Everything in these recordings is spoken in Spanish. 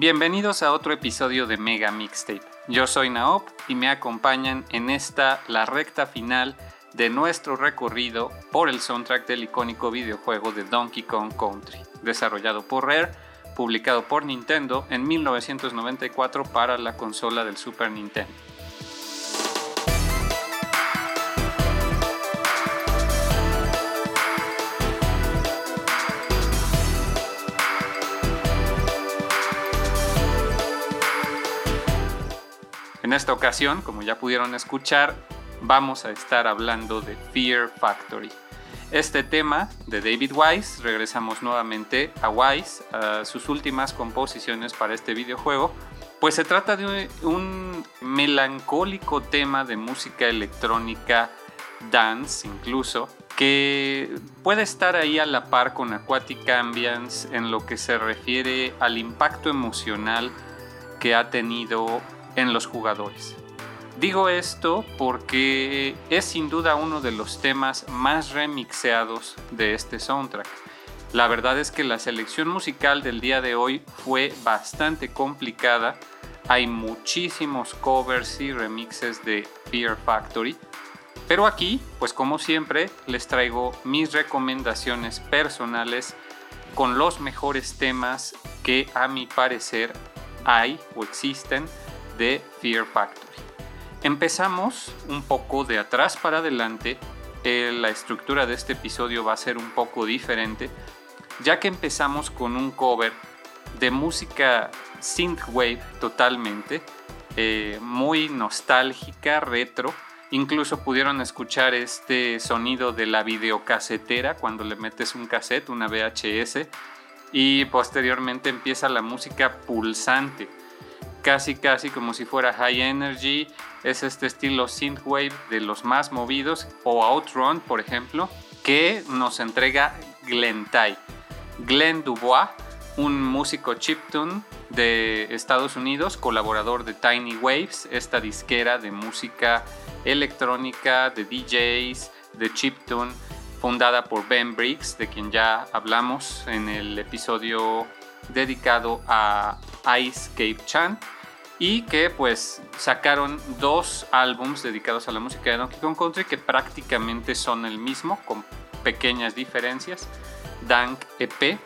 Bienvenidos a otro episodio de Mega Mixtape. Yo soy Naop y me acompañan en esta, la recta final de nuestro recorrido por el soundtrack del icónico videojuego de Donkey Kong Country, desarrollado por Rare, publicado por Nintendo en 1994 para la consola del Super Nintendo. En esta ocasión, como ya pudieron escuchar, vamos a estar hablando de Fear Factory. Este tema de David Wise, regresamos nuevamente a Wise, a sus últimas composiciones para este videojuego, pues se trata de un melancólico tema de música electrónica, dance incluso, que puede estar ahí a la par con Aquatic Ambience en lo que se refiere al impacto emocional que ha tenido en los jugadores. Digo esto porque es sin duda uno de los temas más remixeados de este soundtrack. La verdad es que la selección musical del día de hoy fue bastante complicada. Hay muchísimos covers y remixes de Fear Factory. Pero aquí, pues como siempre, les traigo mis recomendaciones personales con los mejores temas que a mi parecer hay o existen de Fear Factory. Empezamos un poco de atrás para adelante. Eh, la estructura de este episodio va a ser un poco diferente, ya que empezamos con un cover de música synthwave totalmente, eh, muy nostálgica, retro. Incluso pudieron escuchar este sonido de la videocasetera cuando le metes un cassette, una VHS, y posteriormente empieza la música pulsante casi casi como si fuera High Energy, es este estilo synthwave de los más movidos, o Outrun, por ejemplo, que nos entrega Glenn Tai. Glenn Dubois, un músico chiptune de Estados Unidos, colaborador de Tiny Waves, esta disquera de música electrónica, de DJs, de chiptune, fundada por Ben Briggs, de quien ya hablamos en el episodio dedicado a Ice Cape Chan y que pues sacaron dos álbums dedicados a la música de Donkey Kong Country que prácticamente son el mismo con pequeñas diferencias. Dank EP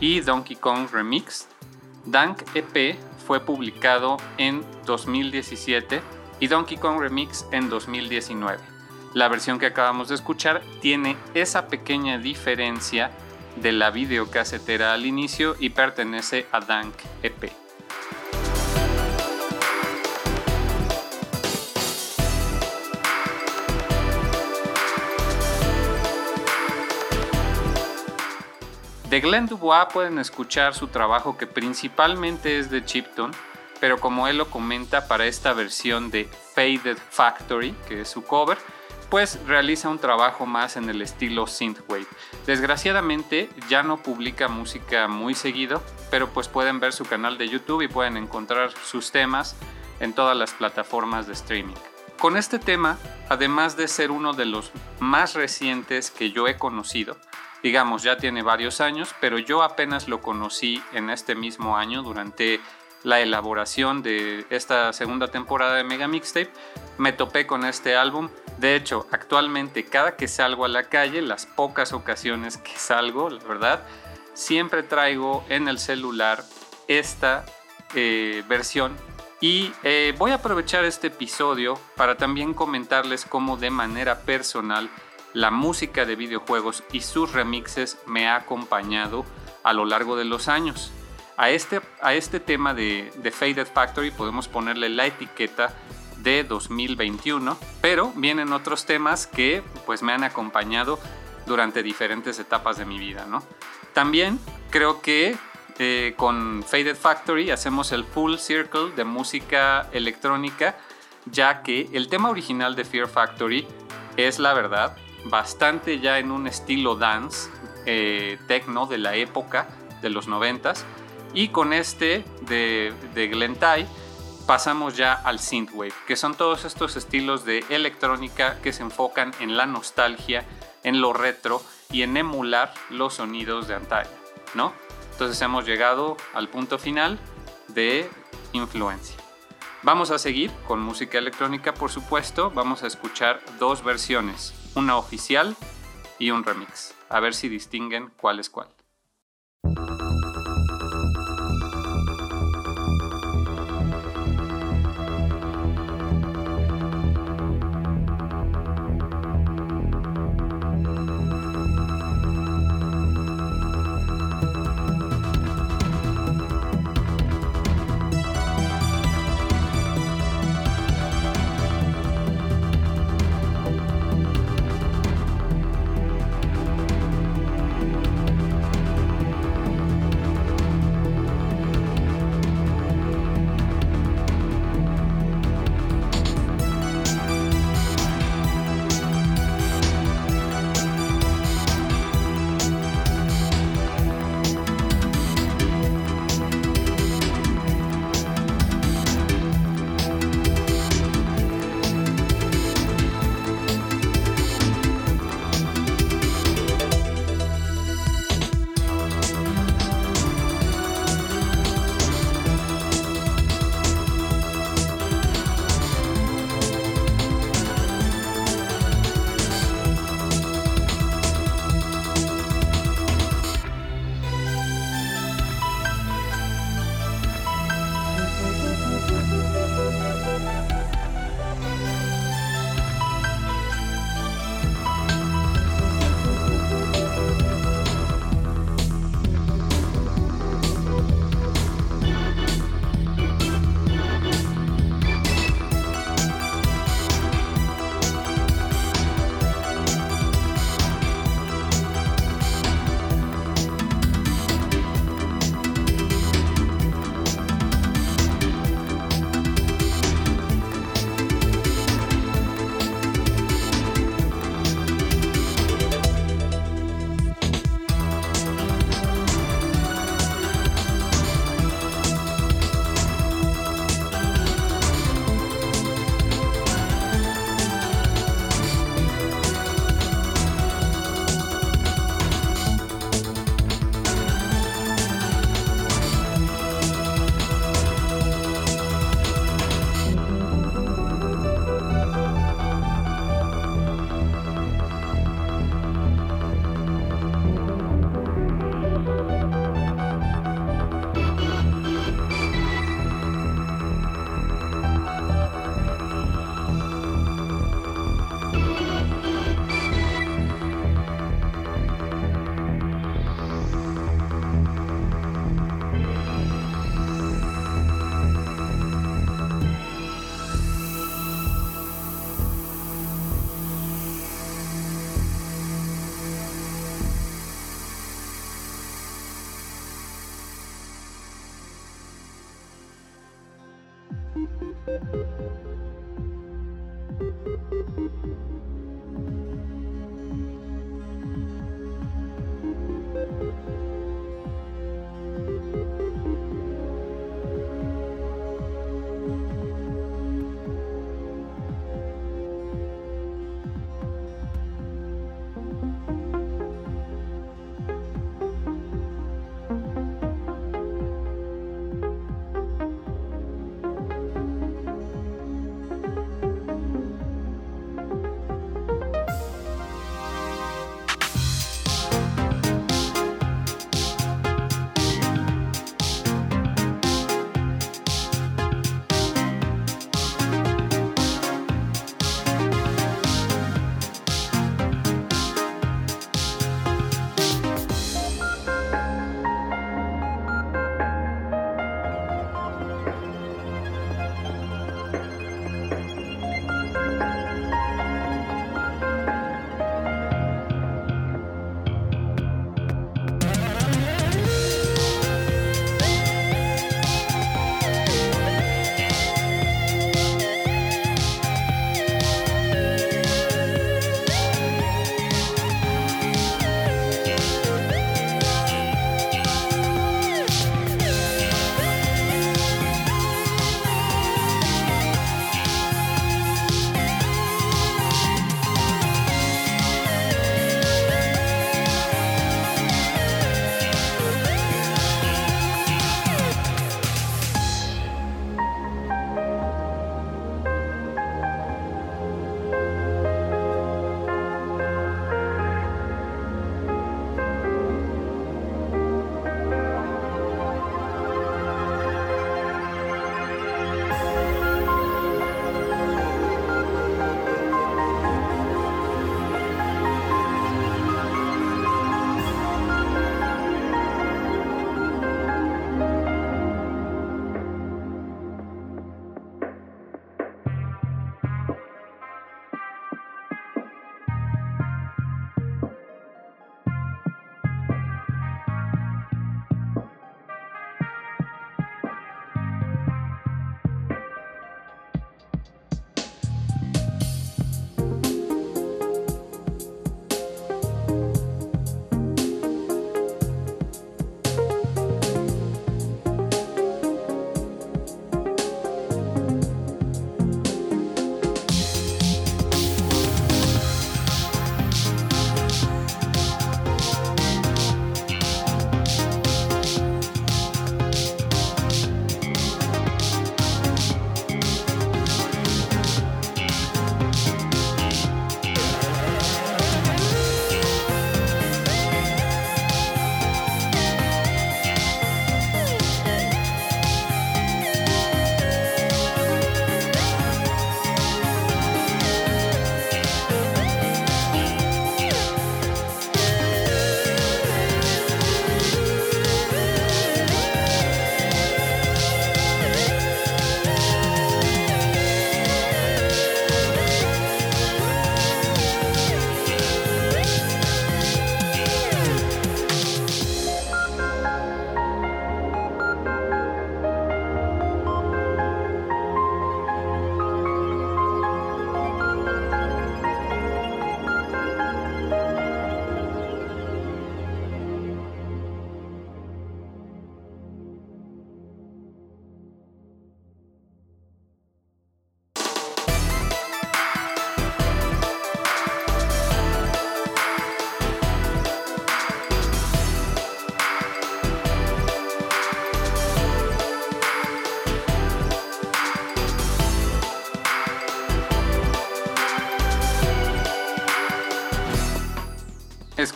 y Donkey Kong Remix Dank EP fue publicado en 2017 y Donkey Kong Remix en 2019 la versión que acabamos de escuchar tiene esa pequeña diferencia de la videocasetera al inicio y pertenece a Dank EP. De Glenn Dubois pueden escuchar su trabajo que principalmente es de chiptune, pero como él lo comenta para esta versión de Faded Factory, que es su cover, realiza un trabajo más en el estilo synthwave. Desgraciadamente ya no publica música muy seguido, pero pues pueden ver su canal de YouTube y pueden encontrar sus temas en todas las plataformas de streaming. Con este tema, además de ser uno de los más recientes que yo he conocido, digamos ya tiene varios años, pero yo apenas lo conocí en este mismo año durante la elaboración de esta segunda temporada de Mega Mixtape, me topé con este álbum. De hecho, actualmente cada que salgo a la calle, las pocas ocasiones que salgo, la verdad, siempre traigo en el celular esta eh, versión y eh, voy a aprovechar este episodio para también comentarles cómo de manera personal la música de videojuegos y sus remixes me ha acompañado a lo largo de los años. A este, a este tema de, de Faded Factory podemos ponerle la etiqueta de 2021, pero vienen otros temas que pues me han acompañado durante diferentes etapas de mi vida, ¿no? También creo que eh, con Faded Factory hacemos el full circle de música electrónica, ya que el tema original de Fear Factory es la verdad bastante ya en un estilo dance, eh, techno de la época de los noventas, y con este de, de Glentai pasamos ya al synthwave, que son todos estos estilos de electrónica que se enfocan en la nostalgia, en lo retro y en emular los sonidos de antaño, ¿no? Entonces hemos llegado al punto final de influencia. Vamos a seguir con música electrónica, por supuesto. Vamos a escuchar dos versiones, una oficial y un remix. A ver si distinguen cuál es cuál.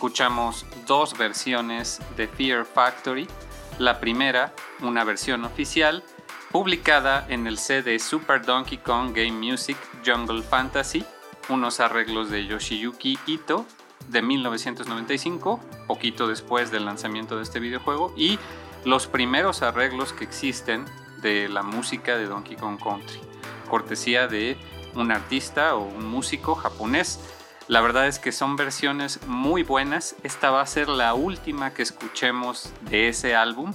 Escuchamos dos versiones de Fear Factory. La primera, una versión oficial, publicada en el CD Super Donkey Kong Game Music Jungle Fantasy, unos arreglos de Yoshiyuki Ito de 1995, poquito después del lanzamiento de este videojuego, y los primeros arreglos que existen de la música de Donkey Kong Country, cortesía de un artista o un músico japonés. La verdad es que son versiones muy buenas. Esta va a ser la última que escuchemos de ese álbum.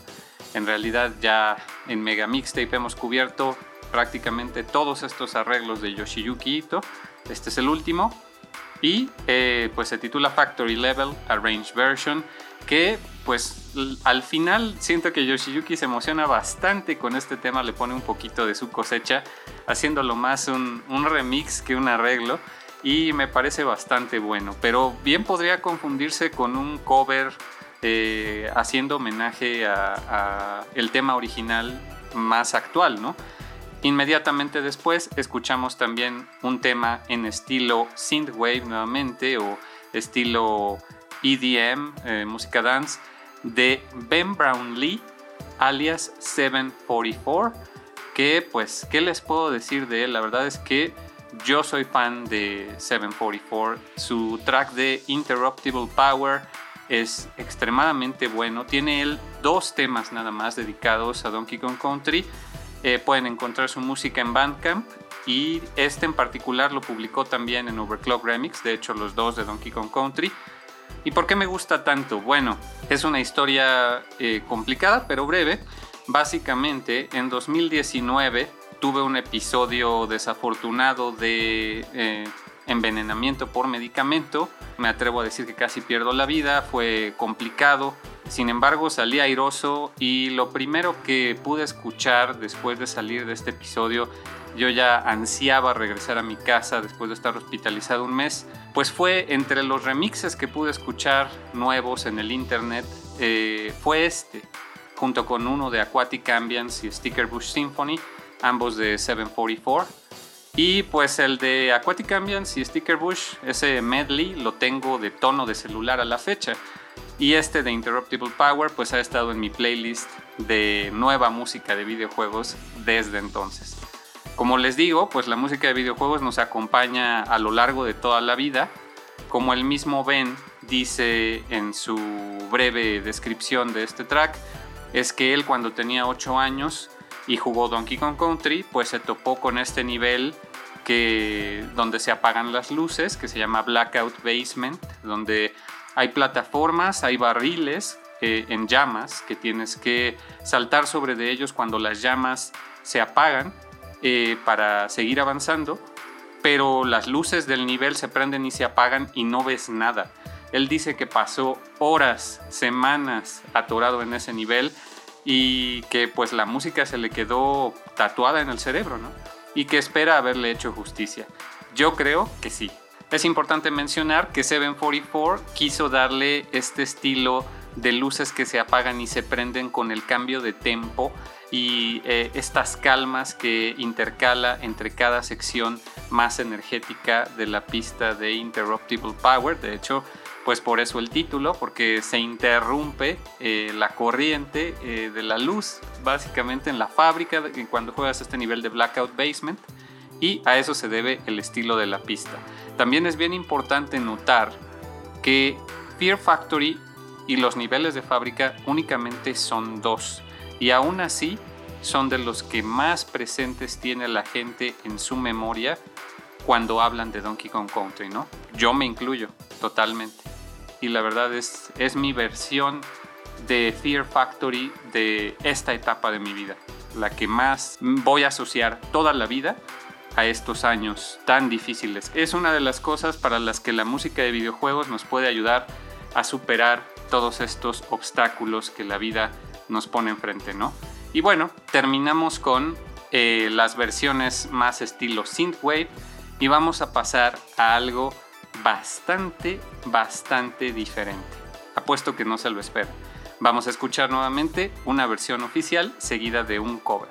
En realidad ya en Mega Mixtape hemos cubierto prácticamente todos estos arreglos de Yoshiyuki Ito. Este es el último. Y eh, pues se titula Factory Level Arranged Version que pues al final siento que Yoshiyuki se emociona bastante con este tema, le pone un poquito de su cosecha, haciéndolo más un, remix que un arreglo y me parece bastante bueno, pero bien podría confundirse con un cover eh, haciendo homenaje a, el tema original más actual, ¿no? Inmediatamente después escuchamos también un tema en estilo synthwave nuevamente o estilo EDM, eh, música dance, de Ben Brownlee, alias 744, que pues, ¿qué les puedo decir de él? La verdad es que yo soy fan de 744, su track de Interruptible Power es extremadamente bueno, tiene él dos temas nada más dedicados a Donkey Kong Country, eh, pueden encontrar su música en Bandcamp y este en particular lo publicó también en Overclock Remix, de hecho los dos de Donkey Kong Country. ¿Y por qué me gusta tanto? Bueno, es una historia eh, complicada pero breve. Básicamente, en 2019 tuve un episodio desafortunado de eh, envenenamiento por medicamento. Me atrevo a decir que casi pierdo la vida, fue complicado. Sin embargo, salí airoso y lo primero que pude escuchar después de salir de este episodio yo ya ansiaba regresar a mi casa después de estar hospitalizado un mes, pues fue entre los remixes que pude escuchar nuevos en el internet, eh, fue este, junto con uno de Aquatic Ambience y Sticker Bush Symphony, ambos de 744. Y pues el de Aquatic Ambience y Sticker Bush, ese medley, lo tengo de tono de celular a la fecha. Y este de Interruptible Power, pues ha estado en mi playlist de nueva música de videojuegos desde entonces. Como les digo, pues la música de videojuegos nos acompaña a lo largo de toda la vida. Como el mismo Ben dice en su breve descripción de este track, es que él cuando tenía 8 años y jugó Donkey Kong Country, pues se topó con este nivel que donde se apagan las luces, que se llama Blackout Basement, donde hay plataformas, hay barriles eh, en llamas que tienes que saltar sobre de ellos cuando las llamas se apagan eh, para seguir avanzando, pero las luces del nivel se prenden y se apagan y no ves nada. Él dice que pasó horas, semanas atorado en ese nivel y que pues la música se le quedó tatuada en el cerebro, ¿no? Y que espera haberle hecho justicia. Yo creo que sí. Es importante mencionar que 744 quiso darle este estilo de luces que se apagan y se prenden con el cambio de tempo y eh, estas calmas que intercala entre cada sección más energética de la pista de Interruptible Power. De hecho, pues por eso el título, porque se interrumpe eh, la corriente eh, de la luz básicamente en la fábrica cuando juegas este nivel de Blackout Basement y a eso se debe el estilo de la pista. También es bien importante notar que Fear Factory y los niveles de fábrica únicamente son dos y aún así son de los que más presentes tiene la gente en su memoria cuando hablan de Donkey Kong Country, ¿no? Yo me incluyo totalmente. Y la verdad es, es mi versión de Fear Factory de esta etapa de mi vida, la que más voy a asociar toda la vida a estos años tan difíciles. Es una de las cosas para las que la música de videojuegos nos puede ayudar a superar todos estos obstáculos que la vida nos pone enfrente, ¿no? Y bueno, terminamos con eh, las versiones más estilo synthwave y vamos a pasar a algo bastante, bastante diferente. Apuesto que no se lo espera. Vamos a escuchar nuevamente una versión oficial seguida de un cover.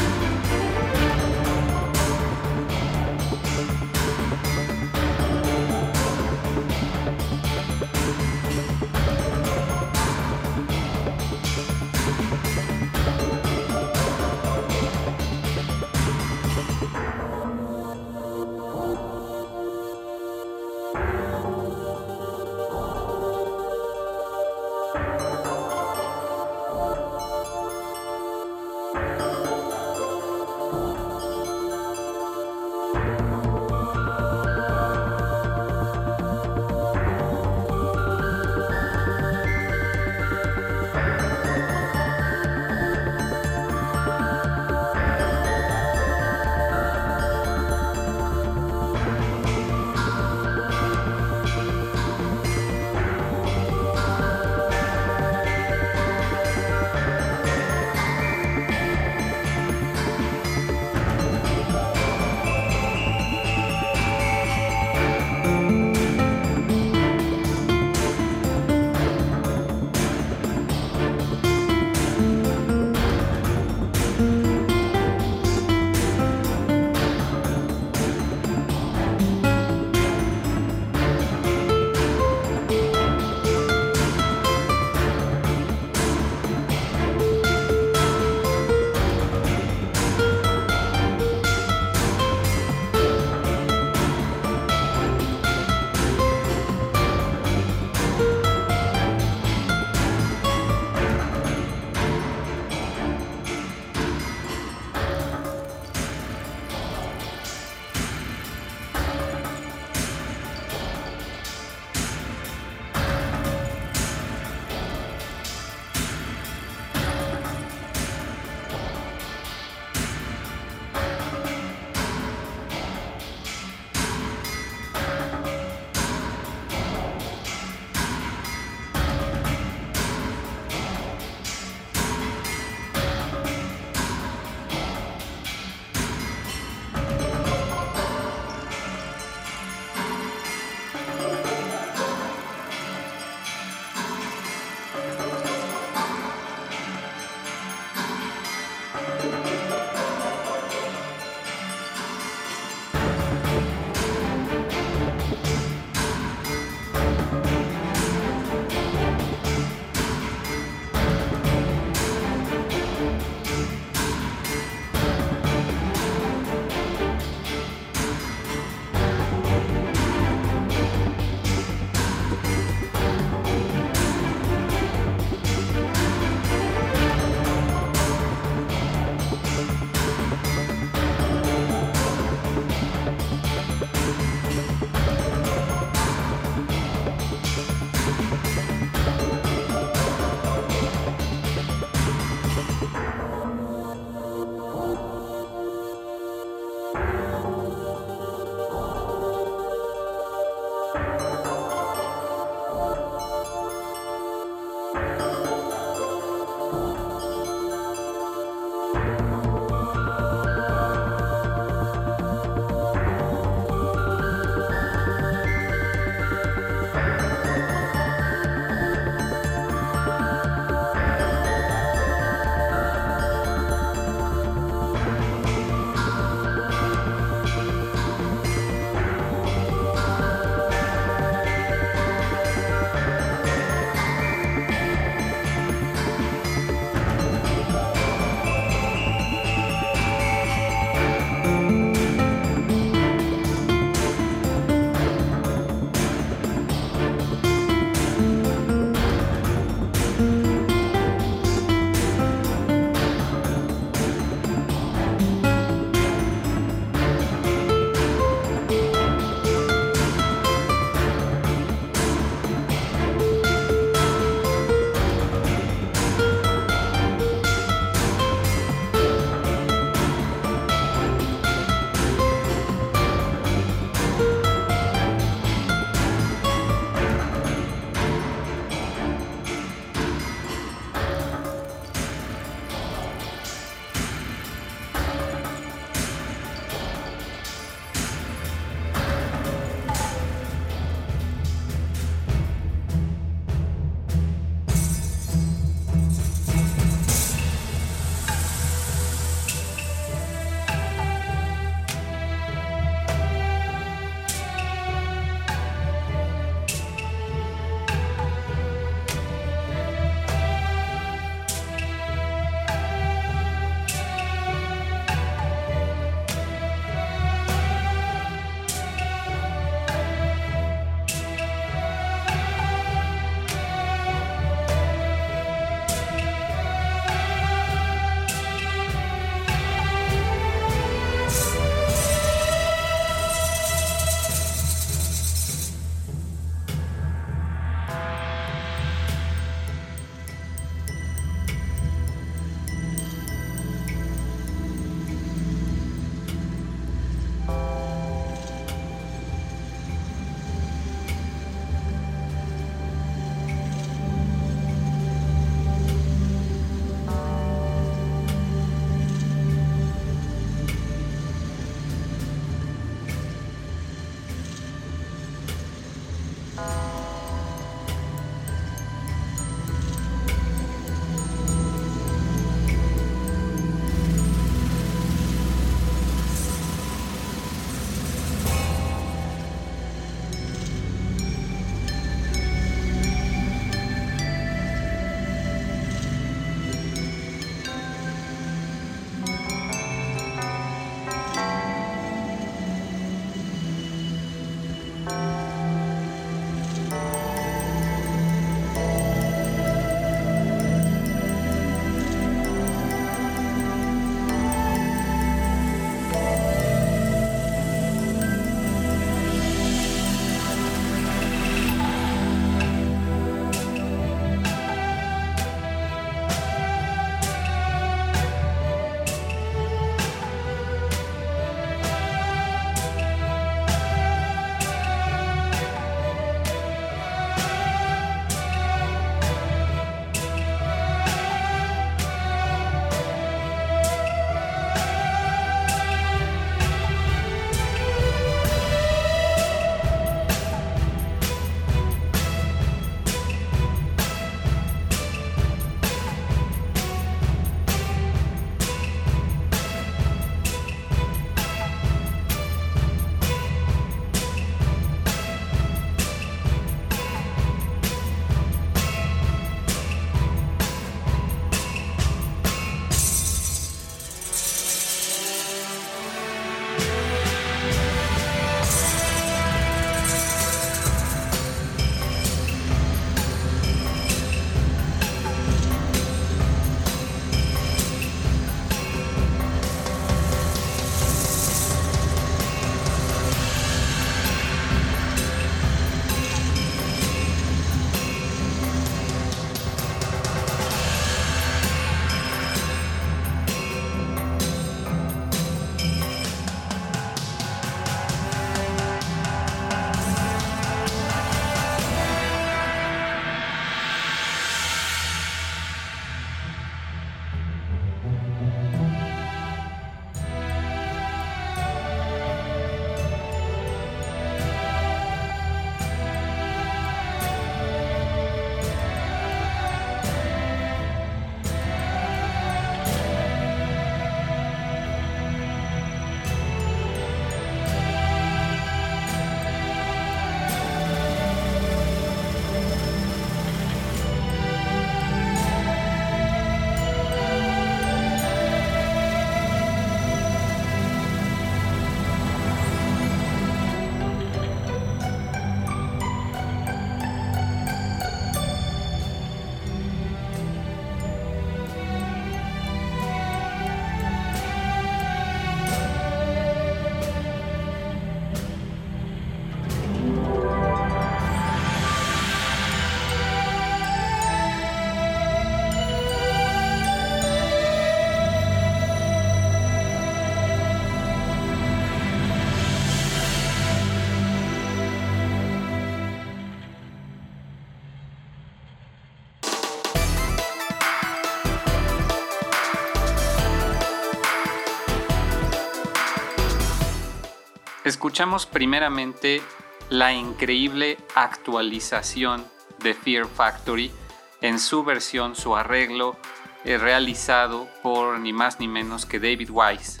Escuchamos primeramente la increíble actualización de Fear Factory en su versión, su arreglo eh, realizado por ni más ni menos que David Wise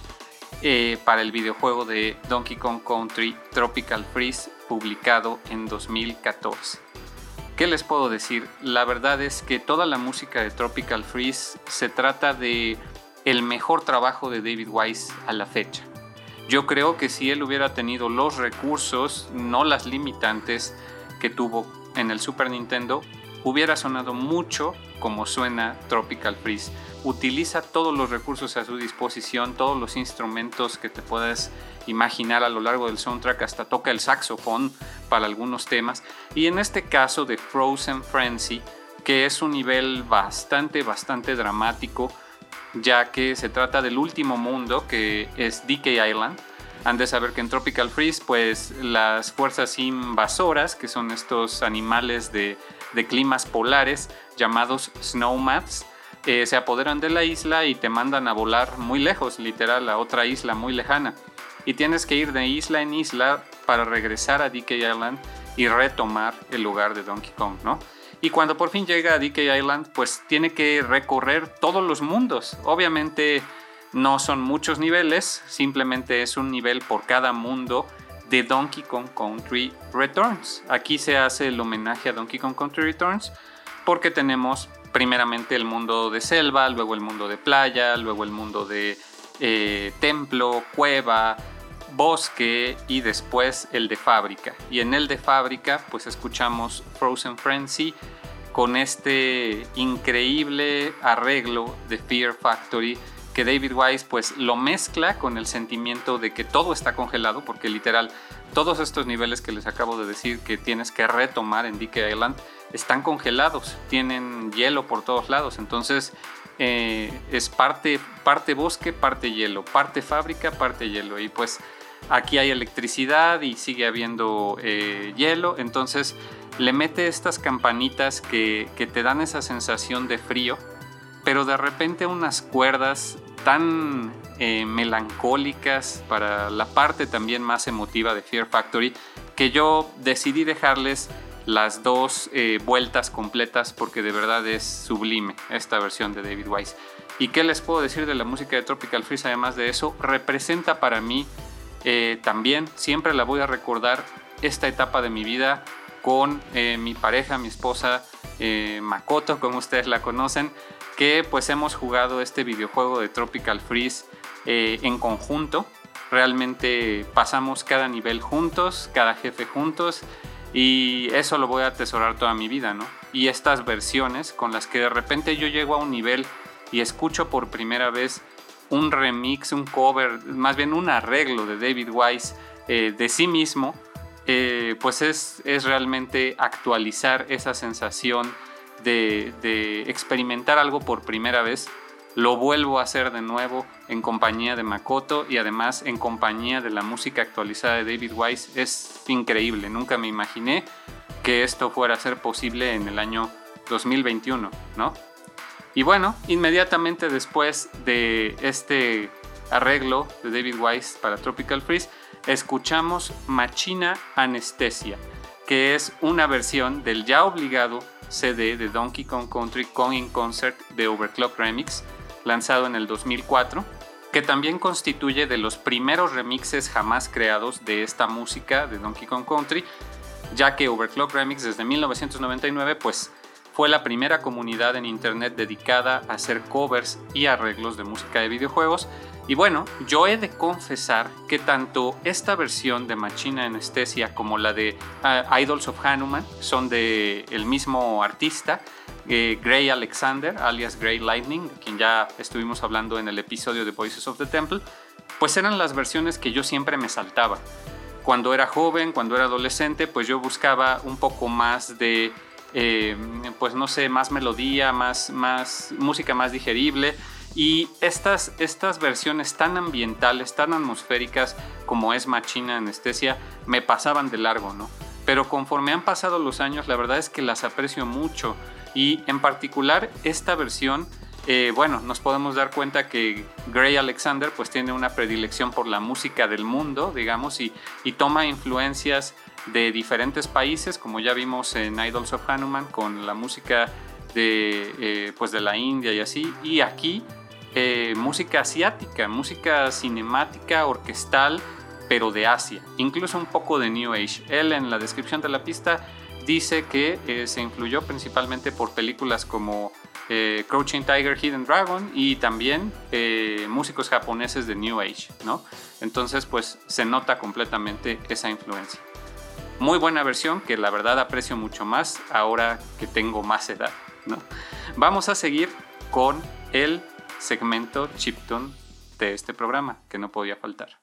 eh, para el videojuego de Donkey Kong Country Tropical Freeze publicado en 2014. ¿Qué les puedo decir? La verdad es que toda la música de Tropical Freeze se trata de el mejor trabajo de David Wise a la fecha. Yo creo que si él hubiera tenido los recursos, no las limitantes que tuvo en el Super Nintendo, hubiera sonado mucho como suena Tropical Freeze. Utiliza todos los recursos a su disposición, todos los instrumentos que te puedas imaginar a lo largo del soundtrack, hasta toca el saxofón para algunos temas. Y en este caso de Frozen Frenzy, que es un nivel bastante, bastante dramático, ya que se trata del último mundo que es DK Island. Han de saber que en Tropical Freeze, pues las fuerzas invasoras, que son estos animales de, climas polares llamados snowmats, eh, se apoderan de la isla y te mandan a volar muy lejos, literal, a otra isla muy lejana. Y tienes que ir de isla en isla para regresar a DK Island y retomar el lugar de Donkey Kong, ¿no? Y cuando por fin llega a DK Island, pues tiene que recorrer todos los mundos. Obviamente no son muchos niveles, simplemente es un nivel por cada mundo de Donkey Kong Country Returns. Aquí se hace el homenaje a Donkey Kong Country Returns porque tenemos primeramente el mundo de selva, luego el mundo de playa, luego el mundo de eh, templo, cueva, bosque y después el de fábrica. Y en el de fábrica pues escuchamos Frozen Frenzy con este increíble arreglo de Fear Factory que David Wise pues lo mezcla con el sentimiento de que todo está congelado porque literal todos estos niveles que les acabo de decir que tienes que retomar en Dick Island están congelados, tienen hielo por todos lados, entonces eh, es parte, parte bosque, parte hielo, parte fábrica, parte hielo y pues aquí hay electricidad y sigue habiendo eh, hielo, entonces le mete estas campanitas que, te dan esa sensación de frío, pero de repente unas cuerdas tan eh, melancólicas para la parte también más emotiva de Fear Factory que yo decidí dejarles las dos eh, vueltas completas porque de verdad es sublime esta versión de David Wise. ¿Y qué les puedo decir de la música de Tropical Freeze? Además de eso, representa para mí eh, también, siempre la voy a recordar, esta etapa de mi vida con eh, mi pareja, mi esposa eh, Makoto, como ustedes la conocen, que pues hemos jugado este videojuego de Tropical Freeze en conjunto. Realmente pasamos cada nivel juntos, cada jefe juntos y eso lo voy a atesorar toda mi vida, ¿no? Y estas versiones con las que de repente yo llego a un nivel y escucho por primera vez un remix, un cover, más bien un arreglo de David Wise de sí mismo, eh, pues es, realmente actualizar esa sensación de, experimentar algo por primera vez. Lo vuelvo a hacer de nuevo en compañía de Makoto y además en compañía de la música actualizada de David Wise. Es increíble, nunca me imaginé que esto fuera a ser posible en el año 2021, ¿no? Y bueno, inmediatamente después de este arreglo de David Wise para Tropical Freeze, escuchamos Machina Anestesia, que es una versión del ya obligado CD de Donkey Kong Country Kong in Concert de Overclock Remix, lanzado en el 2004, que también constituye de los primeros remixes jamás creados de esta música de Donkey Kong Country, ya que Overclock Remix desde 1999 pues fue la primera comunidad en internet dedicada a hacer covers y arreglos de música de videojuegos y bueno, yo he de confesar que tanto esta versión de Machina Anestesia como la de ah, Idols of Hanuman son de el mismo artista, eh, Gray Alexander, alias Gray Lightning, quien ya estuvimos hablando en el episodio de Voices of the Temple, pues eran las versiones que yo siempre me saltaba. Cuando era joven, cuando era adolescente, pues yo buscaba un poco más de, eh, pues no sé, más melodía, más, más música más digerible y estas, estas versiones tan ambientales, tan atmosféricas como es Machina Anestesia, me pasaban de largo, ¿no? Pero conforme han pasado los años, la verdad es que las aprecio mucho. Y en particular esta versión eh, bueno, nos podemos dar cuenta que Gray Alexander pues tiene una predilección por la música del mundo, digamos, y, toma influencias de diferentes países, como ya vimos en Idols of Hanuman, con la música de, eh, pues de la India y así, y aquí eh, música asiática, música cinemática, orquestal, pero de Asia, incluso un poco de New Age. Él en la descripción de la pista dice que se influyó principalmente por películas como eh, Crouching Tiger, Hidden Dragon y también eh, músicos japoneses de New Age, ¿no? Entonces, pues se nota completamente esa influencia. Muy buena versión que la verdad aprecio mucho más ahora que tengo más edad, ¿no? Vamos a seguir con el segmento chiptune de este programa, que no podía faltar.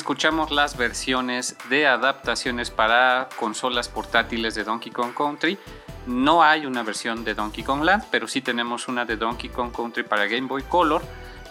Escuchamos las versiones de adaptaciones para consolas portátiles de Donkey Kong Country. No hay una versión de Donkey Kong Land, pero sí tenemos una de Donkey Kong Country para Game Boy Color,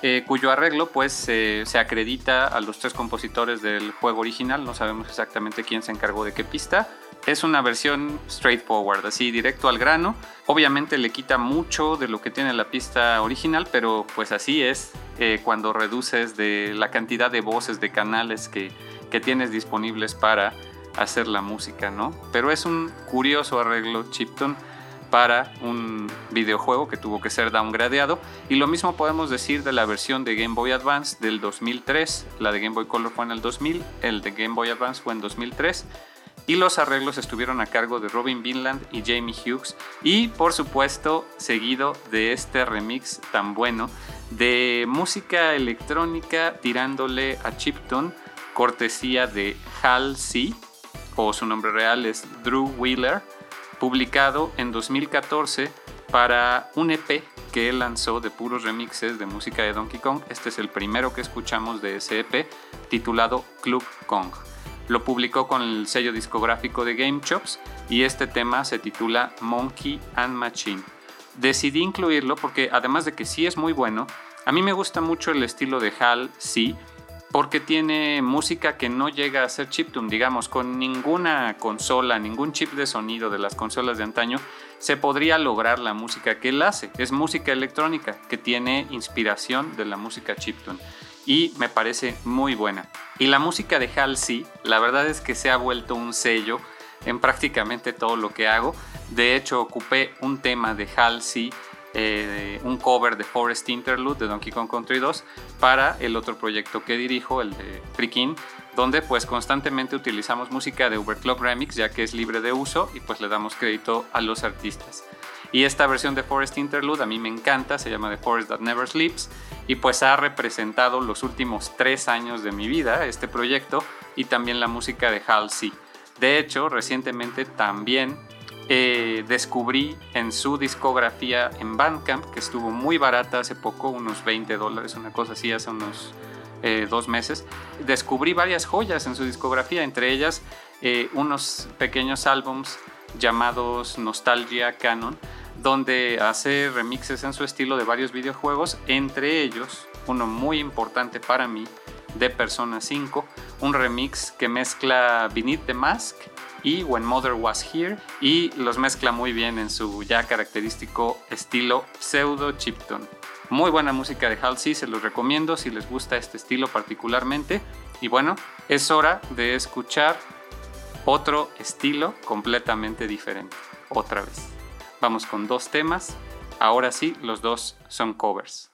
eh, cuyo arreglo pues se acredita a los tres compositores del juego original. No sabemos exactamente quién se encargó de qué pista, es una versión straightforward, así directo al grano. Obviamente le quita mucho de lo que tiene la pista original, pero pues así es eh, cuando reduces de la cantidad de voces, de canales que, que tienes disponibles para hacer la música, ¿no? Pero es un curioso arreglo Chipton para un videojuego que tuvo que ser downgradeado. Y lo mismo podemos decir de la versión de Game Boy Advance del 2003. La de Game Boy Color fue en el 2000, el de Game Boy Advance fue en 2003 y los arreglos estuvieron a cargo de Robin Vinland y Jamie Hughes y por supuesto seguido de este remix tan bueno de música electrónica tirándole a Chipton cortesía de Hal C o su nombre real es Drew Wheeler publicado en 2014 para un EP que él lanzó de puros remixes de música de Donkey Kong. Este es el primero que escuchamos de ese EP titulado Club Kong. Lo publicó con el sello discográfico de Game Chops y este tema se titula Monkey and Machine. Decidí incluirlo porque además de que sí es muy bueno, a mí me gusta mucho el estilo de Hal sí, porque tiene música que no llega a ser chiptune, digamos, con ninguna consola, ningún chip de sonido de las consolas de antaño, se podría lograr la música que él hace. Es música electrónica que tiene inspiración de la música chiptune y me parece muy buena. Y la música de Halsey, la verdad es que se ha vuelto un sello en prácticamente todo lo que hago. De hecho, ocupé un tema de Halsey, eh, un cover de Forest Interlude de Donkey Kong Country 2 para el otro proyecto que dirijo, el de Freakin', donde pues constantemente utilizamos música de Overclock Remix ya que es libre de uso y pues le damos crédito a los artistas. Y esta versión de Forest Interlude a mí me encanta, se llama The Forest That Never Sleeps y pues ha representado los últimos tres años de mi vida este proyecto y también la música de Halsey. De hecho, recientemente también eh, descubrí en su discografía en Bandcamp, que estuvo muy barata hace poco, unos 20 dólares, una cosa así, hace unos eh, dos meses, descubrí varias joyas en su discografía, entre ellas eh, unos pequeños álbums llamados Nostalgia Canon, donde hace remixes en su estilo de varios videojuegos, entre ellos uno muy importante para mí de Persona 5, un remix que mezcla Beneath the Mask y When Mother Was Here y los mezcla muy bien en su ya característico estilo pseudo chipton. Muy buena música de Halsey, se los recomiendo si les gusta este estilo particularmente. Y bueno, es hora de escuchar otro estilo completamente diferente, otra vez. Vamos con dos temas. Ahora sí, los dos son covers.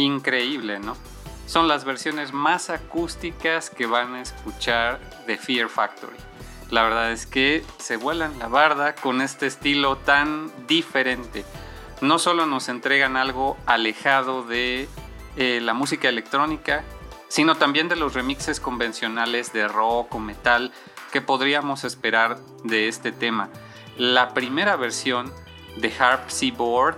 Increíble, ¿no? Son las versiones más acústicas que van a escuchar de Fear Factory. La verdad es que se vuelan la barda con este estilo tan diferente. No solo nos entregan algo alejado de eh, la música electrónica, sino también de los remixes convencionales de rock o metal que podríamos esperar de este tema. La primera versión de Harp Seaboard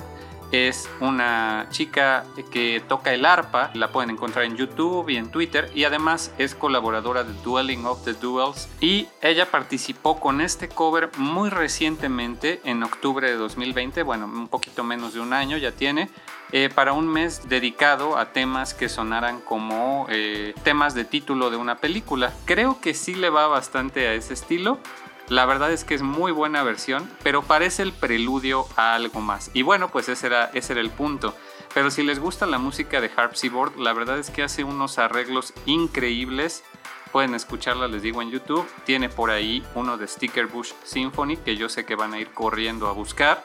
es una chica que toca el arpa, la pueden encontrar en YouTube y en Twitter y además es colaboradora de Dueling of the Duels y ella participó con este cover muy recientemente en octubre de 2020, bueno, un poquito menos de un año ya tiene, eh, para un mes dedicado a temas que sonaran como eh, temas de título de una película. Creo que sí le va bastante a ese estilo. La verdad es que es muy buena versión, pero parece el preludio a algo más. Y bueno, pues ese era, ese era el punto. Pero si les gusta la música de Harp la verdad es que hace unos arreglos increíbles. Pueden escucharla, les digo, en YouTube. Tiene por ahí uno de Sticker Bush Symphony, que yo sé que van a ir corriendo a buscar.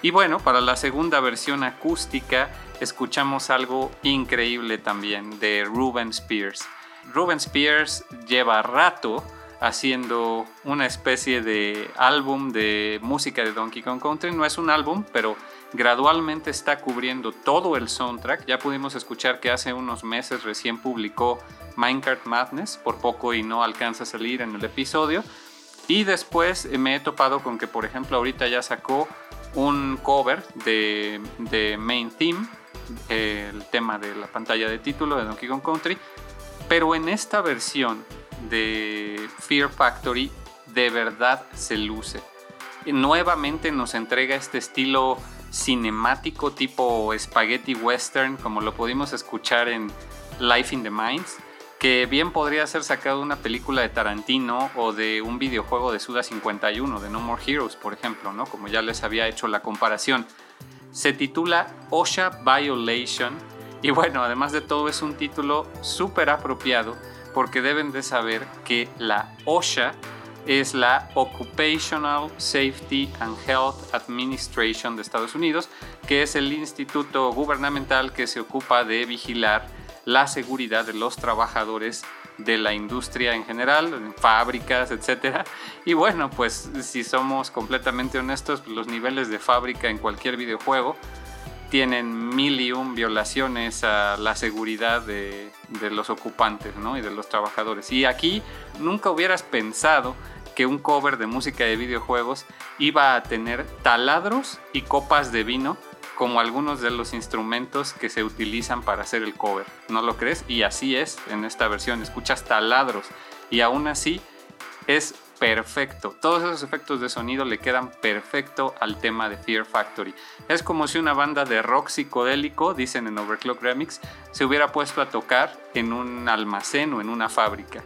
Y bueno, para la segunda versión acústica, escuchamos algo increíble también de Ruben Spears. Ruben Spears lleva rato haciendo una especie de álbum de música de Donkey Kong Country. No es un álbum, pero gradualmente está cubriendo todo el soundtrack. Ya pudimos escuchar que hace unos meses recién publicó Minecraft Madness, por poco y no alcanza a salir en el episodio. Y después me he topado con que, por ejemplo, ahorita ya sacó un cover de, de Main Theme, el tema de la pantalla de título de Donkey Kong Country. Pero en esta versión de Fear Factory de verdad se luce. Nuevamente nos entrega este estilo cinemático tipo spaghetti western como lo pudimos escuchar en Life in the Mines, que bien podría ser sacado de una película de Tarantino o de un videojuego de Suda 51, de No More Heroes, por ejemplo, ¿no? como ya les había hecho la comparación. Se titula OSHA Violation y bueno, además de todo es un título súper apropiado porque deben de saber que la OSHA es la Occupational Safety and Health Administration de Estados Unidos, que es el instituto gubernamental que se ocupa de vigilar la seguridad de los trabajadores de la industria en general, en fábricas, etc. Y bueno, pues si somos completamente honestos, los niveles de fábrica en cualquier videojuego tienen mil y un violaciones a la seguridad de, los ocupantes y de los trabajadores. Y aquí nunca hubieras pensado que un cover de música de videojuegos iba a tener taladros y copas de vino como algunos de los instrumentos que se utilizan para hacer el cover. ¿No lo crees? Y así es en esta versión. Escuchas taladros y aún así es perfecto. Todos esos efectos de sonido le quedan perfecto al tema de Fear Factory. Es como si una banda de rock psicodélico, dicen en Overclock Remix, se hubiera puesto a tocar en un almacén o en una fábrica.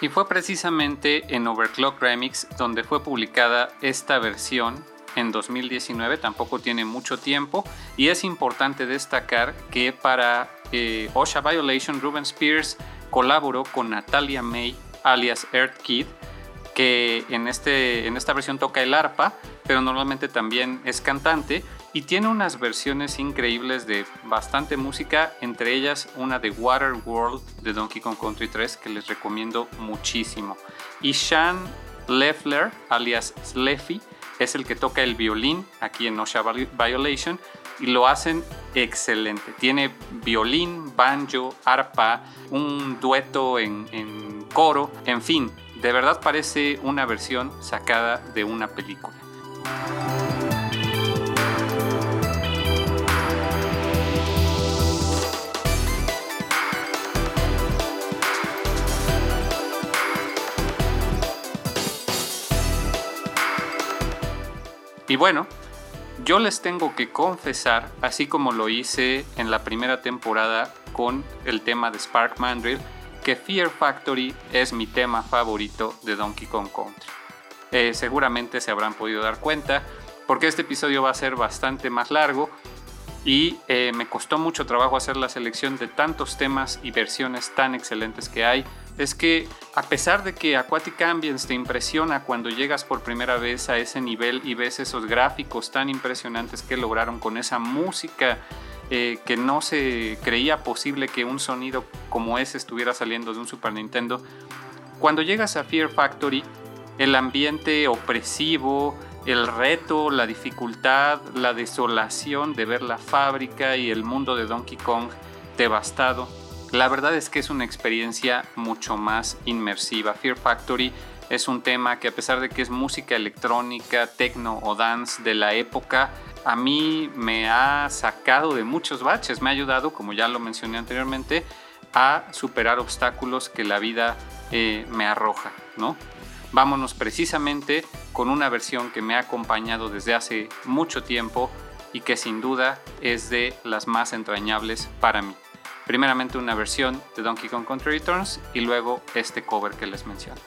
Y fue precisamente en Overclock Remix donde fue publicada esta versión en 2019, tampoco tiene mucho tiempo, y es importante destacar que para eh, OSHA Violation, Ruben Spears colaboró con Natalia May, alias Earth Kid, que en, este, en esta versión toca el arpa, pero normalmente también es cantante y tiene unas versiones increíbles de bastante música, entre ellas una de Water World de Donkey Kong Country 3 que les recomiendo muchísimo. Y Sean Leffler, alias Sleffy, es el que toca el violín aquí en Osha Violation y lo hacen excelente. Tiene violín, banjo, arpa, un dueto en, en coro, en fin, de verdad parece una versión sacada de una película. Y bueno, yo les tengo que confesar, así como lo hice en la primera temporada con el tema de Spark Mandrill, que Fear Factory es mi tema favorito de Donkey Kong Country. Eh, seguramente se habrán podido dar cuenta, porque este episodio va a ser bastante más largo y eh, me costó mucho trabajo hacer la selección de tantos temas y versiones tan excelentes que hay. Es que a pesar de que Aquatic Ambience te impresiona cuando llegas por primera vez a ese nivel y ves esos gráficos tan impresionantes que lograron con esa música eh, que no se creía posible que un sonido como ese estuviera saliendo de un Super Nintendo. Cuando llegas a Fear Factory, el ambiente opresivo, el reto, la dificultad, la desolación de ver la fábrica y el mundo de Donkey Kong devastado, la verdad es que es una experiencia mucho más inmersiva. Fear Factory es un tema que a pesar de que es música electrónica, techno o dance de la época, a mí me ha sacado de muchos baches, me ha ayudado, como ya lo mencioné anteriormente, a superar obstáculos que la vida eh, me arroja, ¿no? Vámonos precisamente con una versión que me ha acompañado desde hace mucho tiempo y que sin duda es de las más entrañables para mí. Primeramente una versión de Donkey Kong Country Returns y luego este cover que les menciono.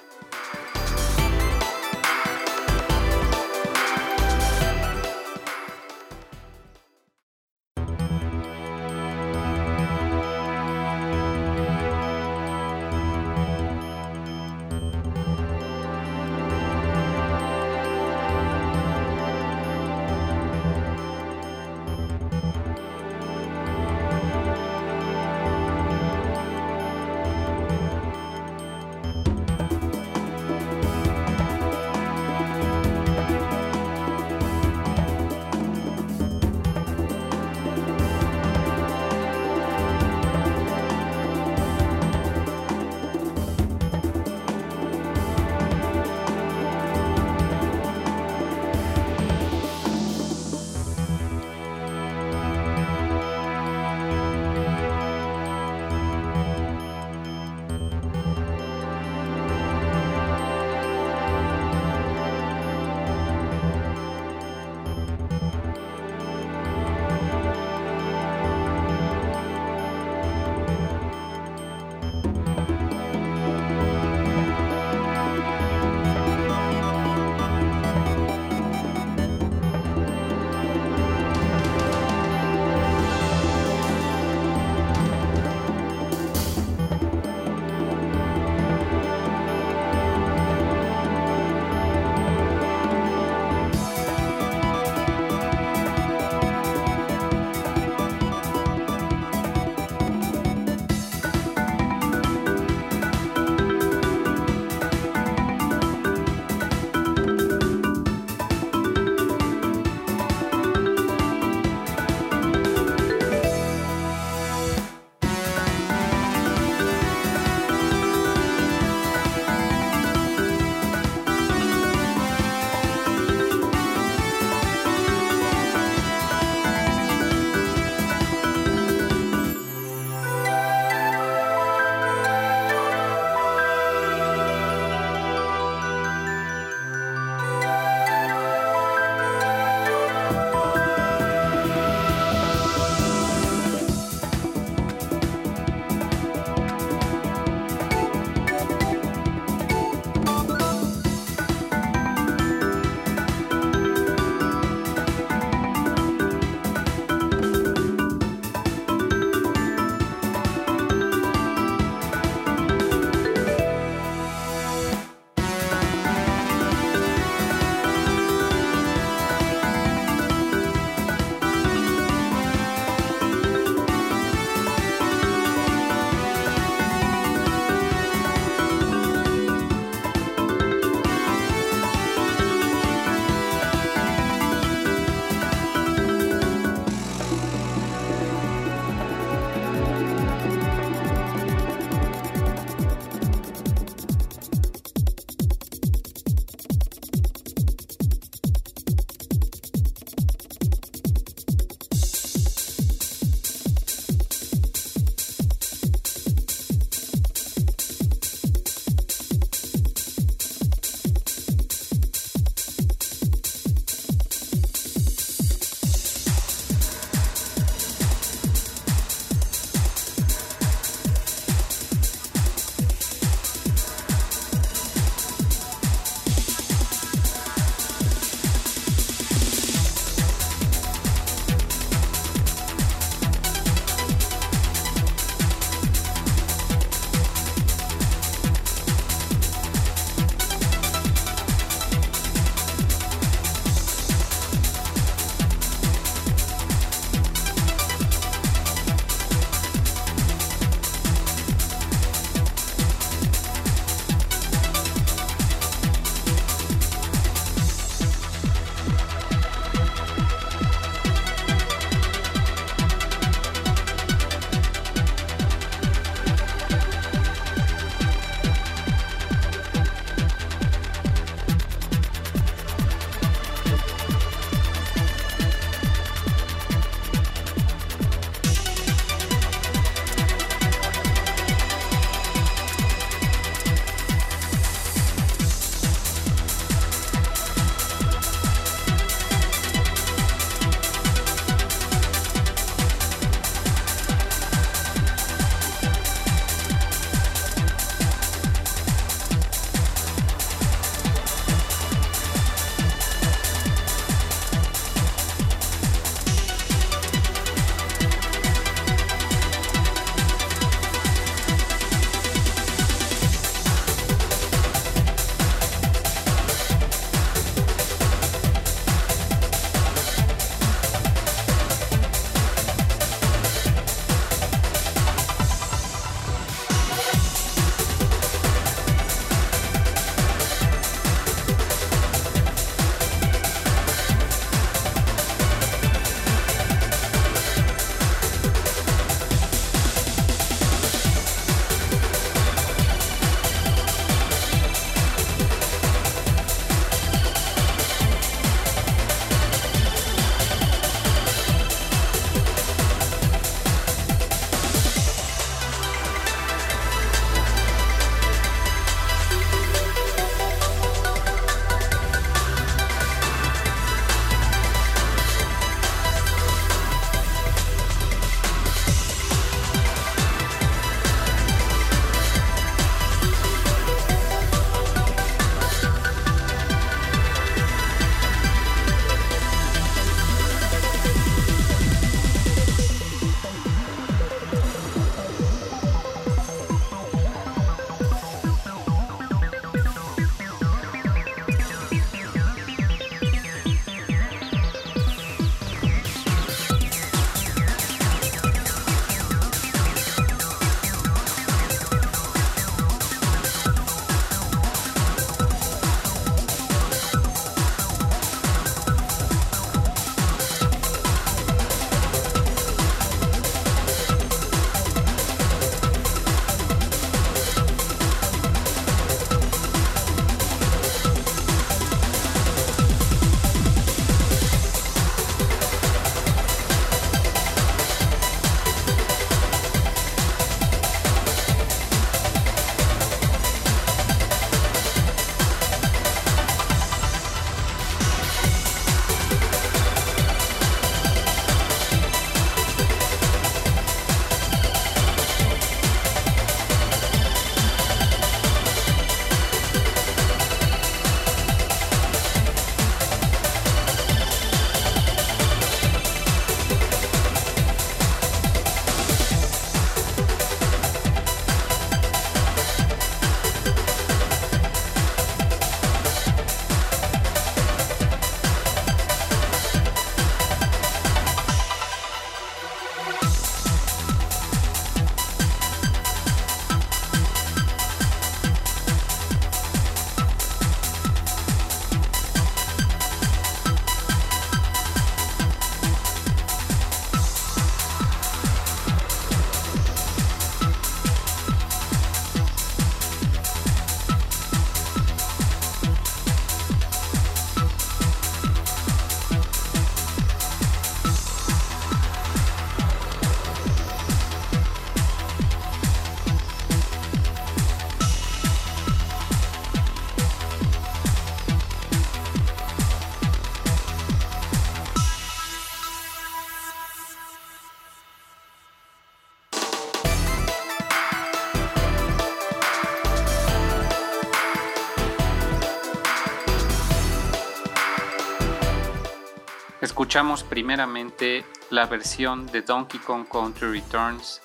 Escuchamos primeramente la versión de Donkey Kong Country Returns,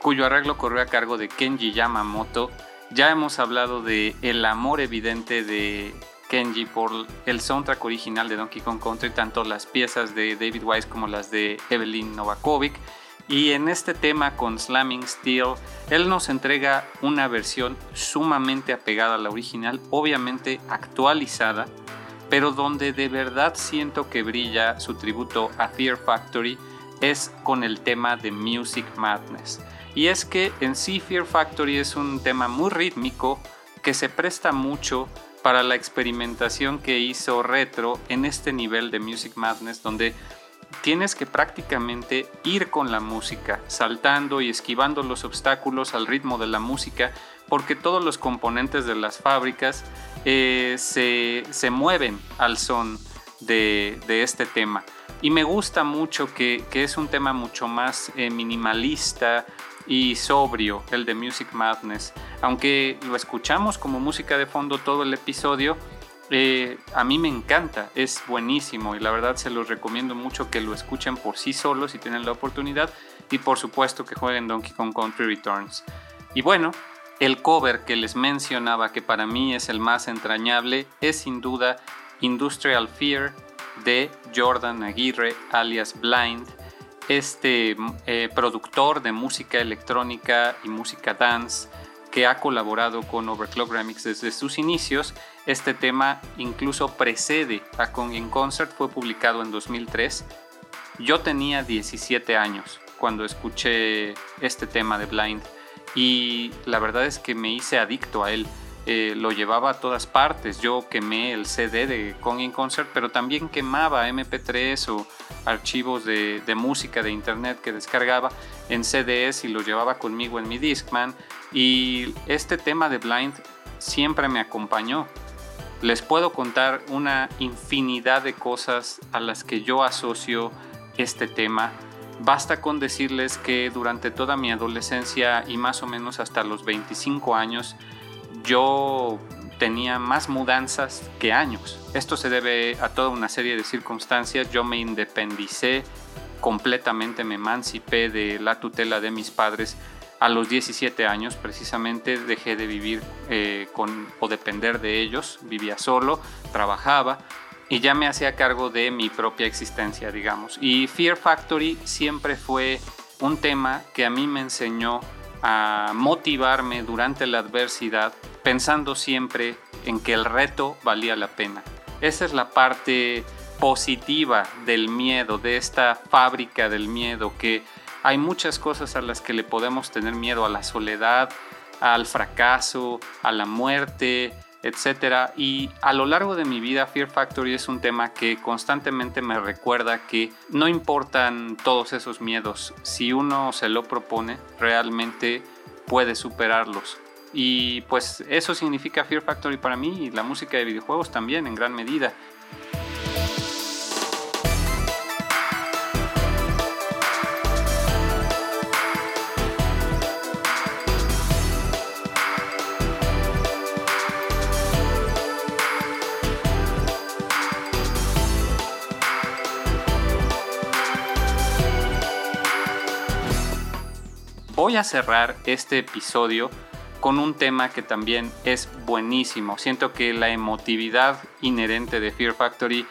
cuyo arreglo corrió a cargo de Kenji Yamamoto. Ya hemos hablado de el amor evidente de Kenji por el soundtrack original de Donkey Kong Country, tanto las piezas de David Wise como las de Evelyn Novakovic. Y en este tema con Slamming Steel, él nos entrega una versión sumamente apegada a la original, obviamente actualizada, pero donde de verdad siento que brilla su tributo a Fear Factory es con el tema de Music Madness. Y es que en sí Fear Factory es un tema muy rítmico que se presta mucho para la experimentación que hizo Retro en este nivel de Music Madness donde tienes que prácticamente ir con la música, saltando y esquivando los obstáculos al ritmo de la música, porque todos los componentes de las fábricas eh, se, mueven al son de, este tema. Y me gusta mucho que, es un tema mucho más eh, minimalista y sobrio, el de Music Madness. Aunque lo escuchamos como música de fondo todo el episodio, eh, a mí me encanta, es buenísimo y la verdad se los recomiendo mucho que lo escuchen por sí solos si tienen la oportunidad y por supuesto que jueguen Donkey Kong Country Returns. Y bueno, el cover que les mencionaba que para mí es el más entrañable es sin duda Industrial Fear de Jordan Aguirre alias Blind, este eh, productor de música electrónica y música dance que ha colaborado con Overclock Remix desde sus inicios. Este tema incluso precede a Kong in Concert, fue publicado en 2003. Yo tenía 17 años cuando escuché este tema de Blind y la verdad es que me hice adicto a él. Eh, lo llevaba a todas partes. Yo quemé el CD de Kong in Concert, pero también quemaba MP3 o archivos de, música de internet que descargaba en CDs y los llevaba conmigo en mi Discman. Y este tema de Blind siempre me acompañó. Les puedo contar una infinidad de cosas a las que yo asocio este tema. Basta con decirles que durante toda mi adolescencia y más o menos hasta los 25 años, yo tenía más mudanzas que años. Esto se debe a toda una serie de circunstancias. Yo me independicé completamente, me emancipé de la tutela de mis padres a los 17 años precisamente dejé de vivir eh, con, o depender de ellos, vivía solo, trabajaba y ya me hacía cargo de mi propia existencia, digamos. Y Fear Factory siempre fue un tema que a mí me enseñó a motivarme durante la adversidad, pensando siempre en que el reto valía la pena. Esa es la parte positiva del miedo, de esta fábrica del miedo, que hay muchas cosas a las que le podemos tener miedo, a la soledad, al fracaso, a la muerte, etc. Y a lo largo de mi vida, Fear Factory es un tema que constantemente me recuerda que no importan todos esos miedos, si uno se lo propone, realmente puede superarlos. Y pues eso significa Fear Factory para mí y la música de videojuegos también en gran medida. Voy a cerrar este episodio con un tema que también es buenísimo. Siento que la emotividad inherente de Fear Factory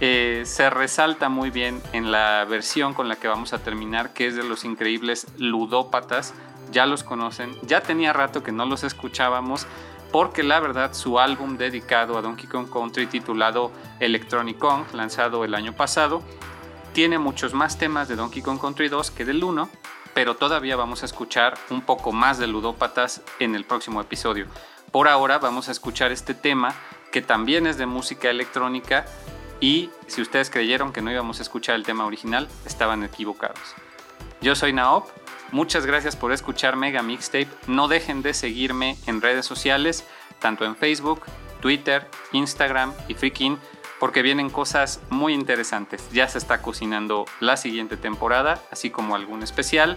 eh, se resalta muy bien en la versión con la que vamos a terminar, que es de los increíbles ludópatas. Ya los conocen, ya tenía rato que no los escuchábamos, porque la verdad su álbum dedicado a Donkey Kong Country titulado Electronic Kong, lanzado el año pasado, tiene muchos más temas de Donkey Kong Country 2 que del 1, pero todavía vamos a escuchar un poco más de ludópatas en el próximo episodio. Por ahora vamos a escuchar este tema que también es de música electrónica y si ustedes creyeron que no íbamos a escuchar el tema original, estaban equivocados. Yo soy Naop, muchas gracias por escuchar Mega Mixtape, no dejen de seguirme en redes sociales, tanto en Facebook, Twitter, Instagram y Freaking porque vienen cosas muy interesantes. Ya se está cocinando la siguiente temporada, así como algún especial.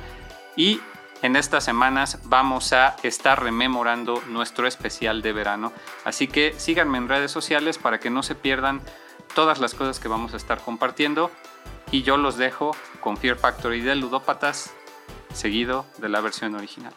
Y en estas semanas vamos a estar rememorando nuestro especial de verano. Así que síganme en redes sociales para que no se pierdan todas las cosas que vamos a estar compartiendo. Y yo los dejo con Fear Factory de Ludópatas, seguido de la versión original.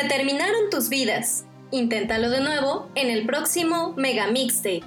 Se terminaron tus vidas. Inténtalo de nuevo en el próximo Mega Mixtape.